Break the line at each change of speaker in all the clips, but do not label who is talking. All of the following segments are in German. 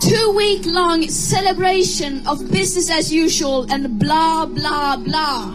two week long celebration of business as usual and blah blah blah.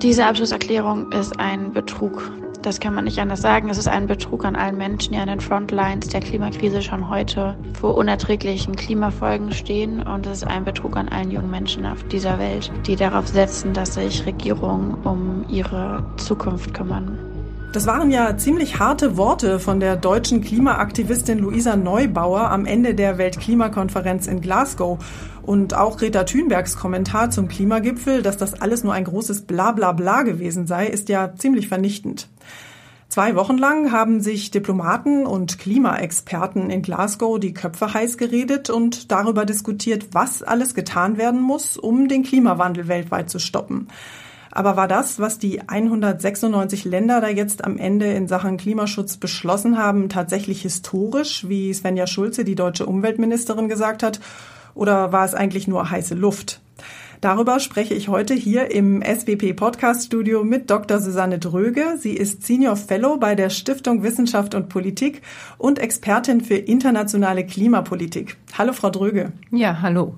Diese Abschlusserklärung ist ein Betrug. Das kann man nicht anders sagen. Es ist ein Betrug an allen Menschen, die an den Frontlines der Klimakrise schon heute vor unerträglichen Klimafolgen stehen. Und es ist ein Betrug an allen jungen Menschen auf dieser Welt, die darauf setzen, dass sich Regierungen um ihre Zukunft kümmern.
Das waren ja ziemlich harte Worte von der deutschen Klimaaktivistin Luisa Neubauer am Ende der Weltklimakonferenz in Glasgow. Und auch Greta Thunbergs Kommentar zum Klimagipfel, dass das alles nur ein großes Blablabla gewesen sei, ist ja ziemlich vernichtend. Zwei Wochen lang haben sich Diplomaten und Klimaexperten in Glasgow die Köpfe heiß geredet und darüber diskutiert, was alles getan werden muss, um den Klimawandel weltweit zu stoppen. Aber war das, was die 196 Länder da jetzt am Ende in Sachen Klimaschutz beschlossen haben, tatsächlich historisch, wie Svenja Schulze, die deutsche Umweltministerin, gesagt hat? Oder war es eigentlich nur heiße Luft? Darüber spreche ich heute hier im SWP Podcast Studio mit Dr. Susanne Dröge. Sie ist Senior Fellow bei der Stiftung Wissenschaft und Politik und Expertin für internationale Klimapolitik. Hallo, Frau Dröge.
Ja, hallo.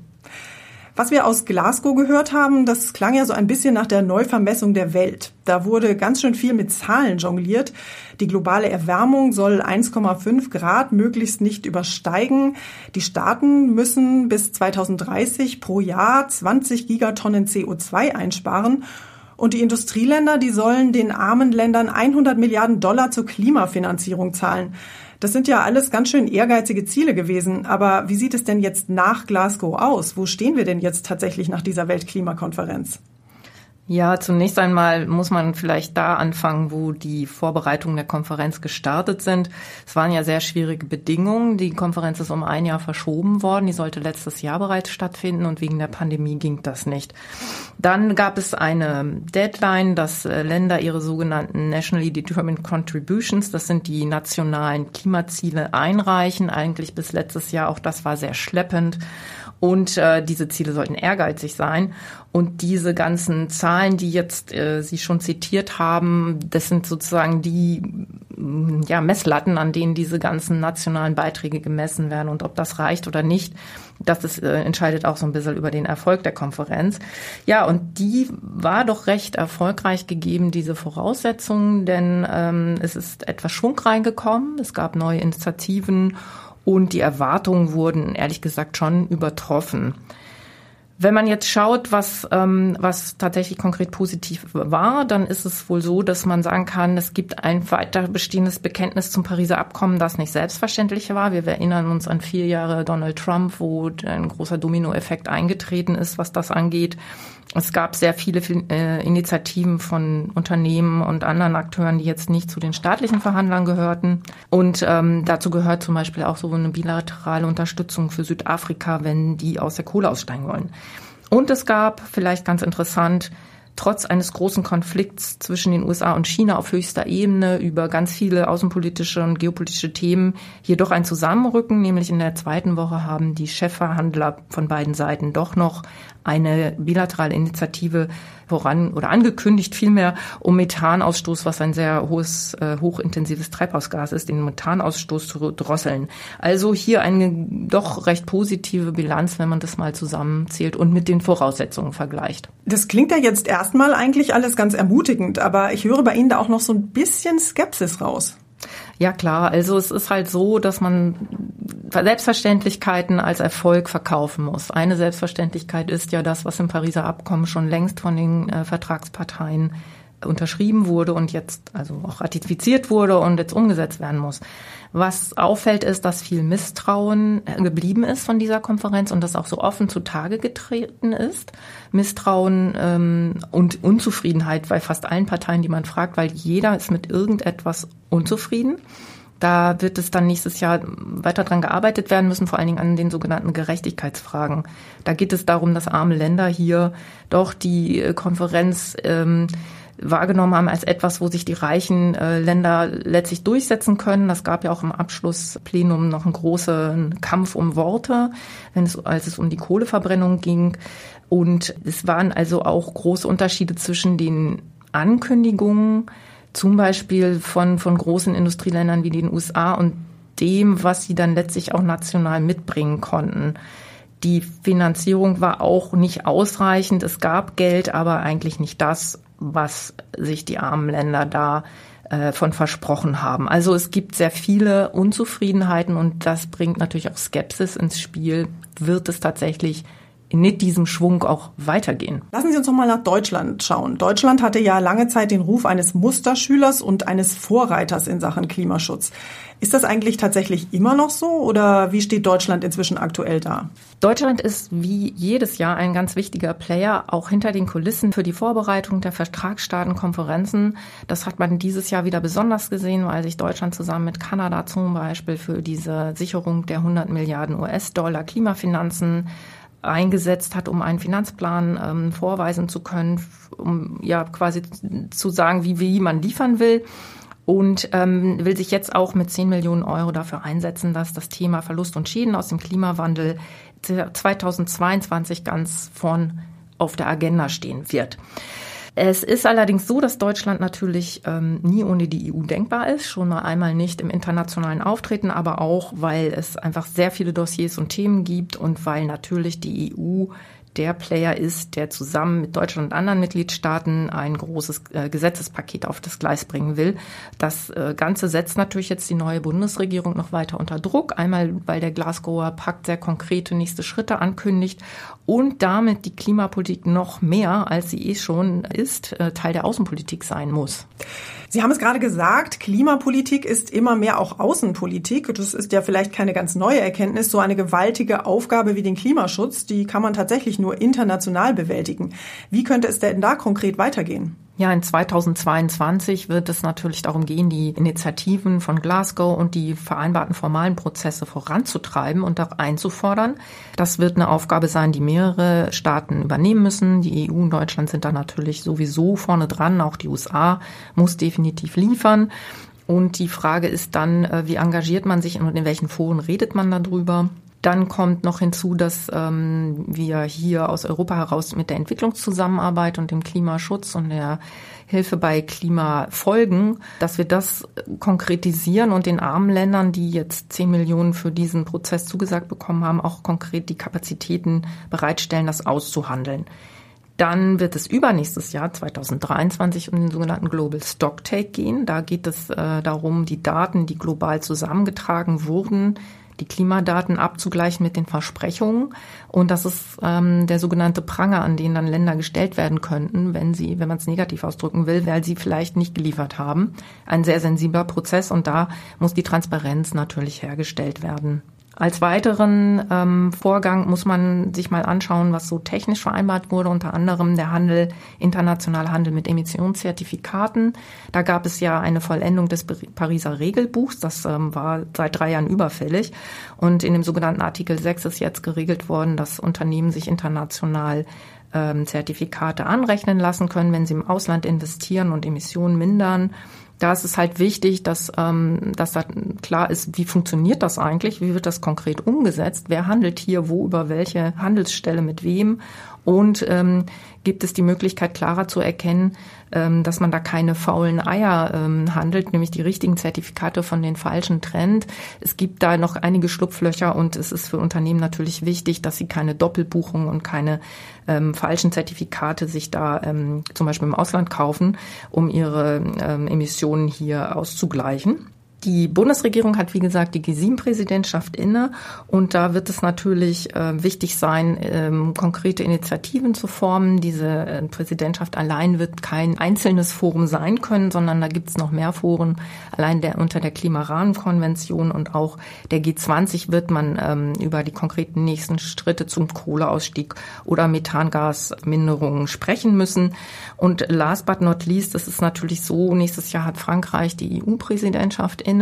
Was wir aus Glasgow gehört haben, das klang ja so ein bisschen nach der Neuvermessung der Welt. Da wurde ganz schön viel mit Zahlen jongliert. Die globale Erwärmung soll 1,5 Grad möglichst nicht übersteigen. Die Staaten müssen bis 2030 pro Jahr 20 Gigatonnen CO2 einsparen. Und die Industrieländer, die sollen den armen Ländern 100 Milliarden Dollar zur Klimafinanzierung zahlen. Das sind ja alles ganz schön ehrgeizige Ziele gewesen. Aber wie sieht es denn jetzt nach Glasgow aus? Wo stehen wir denn jetzt tatsächlich nach dieser Weltklimakonferenz?
Ja, zunächst einmal muss man vielleicht da anfangen, wo die Vorbereitungen der Konferenz gestartet sind. Es waren ja sehr schwierige Bedingungen. Die Konferenz ist um ein Jahr verschoben worden. Die sollte letztes Jahr bereits stattfinden und wegen der Pandemie ging das nicht. Dann gab es eine Deadline, dass äh, Länder ihre sogenannten Nationally Determined Contributions, das sind die nationalen Klimaziele, einreichen. Eigentlich bis letztes Jahr. Auch das war sehr schleppend. Und äh, diese Ziele sollten ehrgeizig sein. Und diese ganzen Zahlen, die jetzt äh, Sie schon zitiert haben, das sind sozusagen die mm, ja, Messlatten, an denen diese ganzen nationalen Beiträge gemessen werden. Und ob das reicht oder nicht, das ist, äh, entscheidet auch so ein bisschen über den Erfolg der Konferenz. Ja, und die war doch recht erfolgreich gegeben, diese Voraussetzungen, denn ähm, es ist etwas Schwung reingekommen. Es gab neue Initiativen und die Erwartungen wurden ehrlich gesagt schon übertroffen. Wenn man jetzt schaut, was, ähm, was tatsächlich konkret positiv war, dann ist es wohl so, dass man sagen kann, es gibt ein weiter bestehendes Bekenntnis zum Pariser Abkommen, das nicht selbstverständlich war. Wir erinnern uns an vier Jahre Donald Trump, wo ein großer Dominoeffekt eingetreten ist, was das angeht. Es gab sehr viele äh, Initiativen von Unternehmen und anderen Akteuren, die jetzt nicht zu den staatlichen Verhandlern gehörten. Und ähm, dazu gehört zum Beispiel auch so eine bilaterale Unterstützung für Südafrika, wenn die aus der Kohle aussteigen wollen. Und es gab, vielleicht ganz interessant, trotz eines großen Konflikts zwischen den USA und China auf höchster Ebene über ganz viele außenpolitische und geopolitische Themen hier doch ein Zusammenrücken. Nämlich in der zweiten Woche haben die Chefverhandler von beiden Seiten doch noch eine bilaterale Initiative voran oder angekündigt vielmehr, um Methanausstoß, was ein sehr hohes, äh, hochintensives Treibhausgas ist, den Methanausstoß zu drosseln. Also hier eine doch recht positive Bilanz, wenn man das mal zusammenzählt und mit den Voraussetzungen vergleicht.
Das klingt ja jetzt erstmal eigentlich alles ganz ermutigend, aber ich höre bei Ihnen da auch noch so ein bisschen Skepsis raus.
Ja klar, also es ist halt so, dass man Selbstverständlichkeiten als Erfolg verkaufen muss. Eine Selbstverständlichkeit ist ja das, was im Pariser Abkommen schon längst von den äh, Vertragsparteien unterschrieben wurde und jetzt also auch ratifiziert wurde und jetzt umgesetzt werden muss. Was auffällt, ist, dass viel Misstrauen äh, geblieben ist von dieser Konferenz und das auch so offen zutage getreten ist. Misstrauen ähm, und Unzufriedenheit bei fast allen Parteien, die man fragt, weil jeder ist mit irgendetwas unzufrieden. Da wird es dann nächstes Jahr weiter dran gearbeitet werden müssen, vor allen Dingen an den sogenannten Gerechtigkeitsfragen. Da geht es darum, dass arme Länder hier doch die äh, Konferenz ähm, wahrgenommen haben als etwas, wo sich die reichen äh, Länder letztlich durchsetzen können. Das gab ja auch im Abschlussplenum noch einen großen Kampf um Worte, wenn es, als es um die Kohleverbrennung ging. Und es waren also auch große Unterschiede zwischen den Ankündigungen, zum Beispiel von, von großen Industrieländern wie den USA und dem, was sie dann letztlich auch national mitbringen konnten. Die Finanzierung war auch nicht ausreichend. Es gab Geld, aber eigentlich nicht das, was sich die armen Länder da äh, von versprochen haben. Also es gibt sehr viele Unzufriedenheiten und das bringt natürlich auch Skepsis ins Spiel. Wird es tatsächlich mit diesem Schwung auch weitergehen.
Lassen Sie uns noch mal nach Deutschland schauen. Deutschland hatte ja lange Zeit den Ruf eines Musterschülers und eines Vorreiters in Sachen Klimaschutz. Ist das eigentlich tatsächlich immer noch so oder wie steht Deutschland inzwischen aktuell da?
Deutschland ist wie jedes Jahr ein ganz wichtiger Player, auch hinter den Kulissen für die Vorbereitung der Vertragsstaatenkonferenzen. Das hat man dieses Jahr wieder besonders gesehen, weil sich Deutschland zusammen mit Kanada zum Beispiel für diese Sicherung der 100 Milliarden US-Dollar Klimafinanzen eingesetzt hat, um einen Finanzplan ähm, vorweisen zu können, um ja quasi zu sagen, wie, wie man liefern will. Und ähm, will sich jetzt auch mit 10 Millionen Euro dafür einsetzen, dass das Thema Verlust und Schäden aus dem Klimawandel 2022 ganz vorn auf der Agenda stehen wird. Es ist allerdings so, dass Deutschland natürlich ähm, nie ohne die EU denkbar ist, schon mal einmal nicht im internationalen Auftreten, aber auch, weil es einfach sehr viele Dossiers und Themen gibt und weil natürlich die EU der Player ist, der zusammen mit Deutschland und anderen Mitgliedstaaten ein großes äh, Gesetzespaket auf das Gleis bringen will. Das äh, Ganze setzt natürlich jetzt die neue Bundesregierung noch weiter unter Druck. Einmal, weil der Glasgower Pakt sehr konkrete nächste Schritte ankündigt und damit die Klimapolitik noch mehr, als sie eh schon ist, äh, Teil der Außenpolitik sein muss.
Sie haben es gerade gesagt, Klimapolitik ist immer mehr auch Außenpolitik. Das ist ja vielleicht keine ganz neue Erkenntnis. So eine gewaltige Aufgabe wie den Klimaschutz, die kann man tatsächlich nur international bewältigen. Wie könnte es denn da konkret weitergehen?
Ja, in 2022 wird es natürlich darum gehen, die Initiativen von Glasgow und die vereinbarten formalen Prozesse voranzutreiben und auch einzufordern. Das wird eine Aufgabe sein, die mehrere Staaten übernehmen müssen. Die EU und Deutschland sind da natürlich sowieso vorne dran. Auch die USA muss definitiv liefern. Und die Frage ist dann, äh, wie engagiert man sich und in welchen Foren redet man darüber? Dann kommt noch hinzu, dass ähm, wir hier aus Europa heraus mit der Entwicklungszusammenarbeit und dem Klimaschutz und der Hilfe bei Klimafolgen, dass wir das konkretisieren und den armen Ländern, die jetzt 10 Millionen für diesen Prozess zugesagt bekommen haben, auch konkret die Kapazitäten bereitstellen, das auszuhandeln. Dann wird es übernächstes Jahr 2023 um den sogenannten Global Stocktake gehen. Da geht es äh, darum, die Daten, die global zusammengetragen wurden, die Klimadaten abzugleichen mit den Versprechungen. Und das ist ähm, der sogenannte Pranger, an den dann Länder gestellt werden könnten, wenn sie, wenn man es negativ ausdrücken will, weil sie vielleicht nicht geliefert haben. Ein sehr sensibler Prozess und da muss die Transparenz natürlich hergestellt werden. Als weiteren ähm, Vorgang muss man sich mal anschauen, was so technisch vereinbart wurde, unter anderem der Handel, internationale Handel mit Emissionszertifikaten. Da gab es ja eine Vollendung des Pariser Regelbuchs, das ähm, war seit drei Jahren überfällig. Und in dem sogenannten Artikel 6 ist jetzt geregelt worden, dass Unternehmen sich international ähm, Zertifikate anrechnen lassen können, wenn sie im Ausland investieren und Emissionen mindern da ist es halt wichtig, dass, ähm, dass da klar ist, wie funktioniert das eigentlich, wie wird das konkret umgesetzt, wer handelt hier wo über welche Handelsstelle mit wem? Und ähm, gibt es die Möglichkeit klarer zu erkennen, ähm, dass man da keine faulen Eier ähm, handelt, nämlich die richtigen Zertifikate von den falschen trennt. Es gibt da noch einige Schlupflöcher und es ist für Unternehmen natürlich wichtig, dass sie keine Doppelbuchungen und keine ähm, falschen Zertifikate sich da zum Beispiel im Ausland kaufen, um ihre Emissionen hier auszugleichen. Die Bundesregierung hat, wie gesagt, die G7-Präsidentschaft inne und da wird es natürlich äh, wichtig sein, ähm, konkrete Initiativen zu formen. Diese äh, Präsidentschaft allein wird kein einzelnes Forum sein können, sondern da gibt es noch mehr Foren. Allein der unter der Klimarahmenkonvention und auch der G20 wird man ähm, über die konkreten nächsten Schritte zum Kohleausstieg oder Methangasminderungen sprechen müssen. Und last but not least, es ist natürlich so, nächstes Jahr hat Frankreich die EU-Präsidentschaft inne,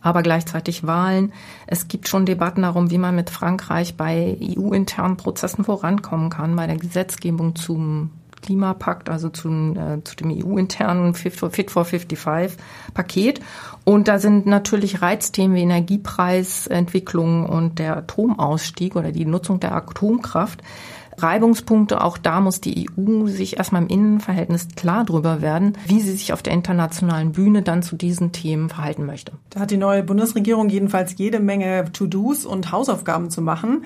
aber gleichzeitig Wahlen. Es gibt schon Debatten darum, wie man mit Frankreich bei EU-internen Prozessen vorankommen kann, bei der Gesetzgebung zum Klimapakt, also zum, äh, zu dem EU-internen Fit for, Fit for 55 Paket. Und da sind natürlich Reizthemen wie Energiepreisentwicklung und der Atomausstieg oder die Nutzung der Atomkraft Reibungspunkte. Auch da muss die EU sich erstmal im Innenverhältnis klar drüber werden, wie sie sich auf der internationalen Bühne dann zu diesen Themen verhalten möchte.
Da hat die neue Bundesregierung jedenfalls jede Menge To-Dos und Hausaufgaben zu machen.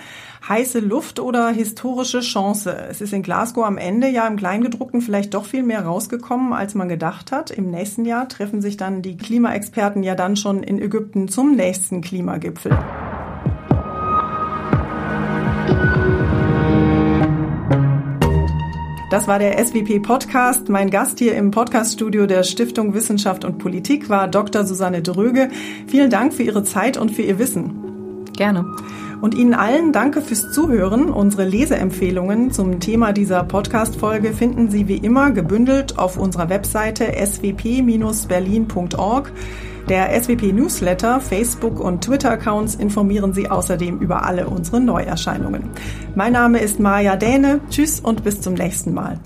Heiße Luft oder historische Chance? Es ist in Glasgow am Ende ja im Kleingedruckten vielleicht doch viel mehr rausgekommen, als man gedacht hat. Im nächsten Jahr treffen sich dann die Klimaexperten ja dann schon in Ägypten zum nächsten Klimagipfel. Das war der SWP Podcast. Mein Gast hier im Podcaststudio der Stiftung Wissenschaft und Politik war Dr. Susanne Dröge. Vielen Dank für Ihre Zeit und für Ihr Wissen.
Gerne.
Und Ihnen allen danke fürs Zuhören. Unsere Leseempfehlungen zum Thema dieser Podcast-Folge finden Sie wie immer gebündelt auf unserer Webseite swp-berlin.org. Der SWP Newsletter, Facebook und Twitter-Accounts informieren Sie außerdem über alle unsere Neuerscheinungen. Mein Name ist Maja Däne. Tschüss und bis zum nächsten Mal.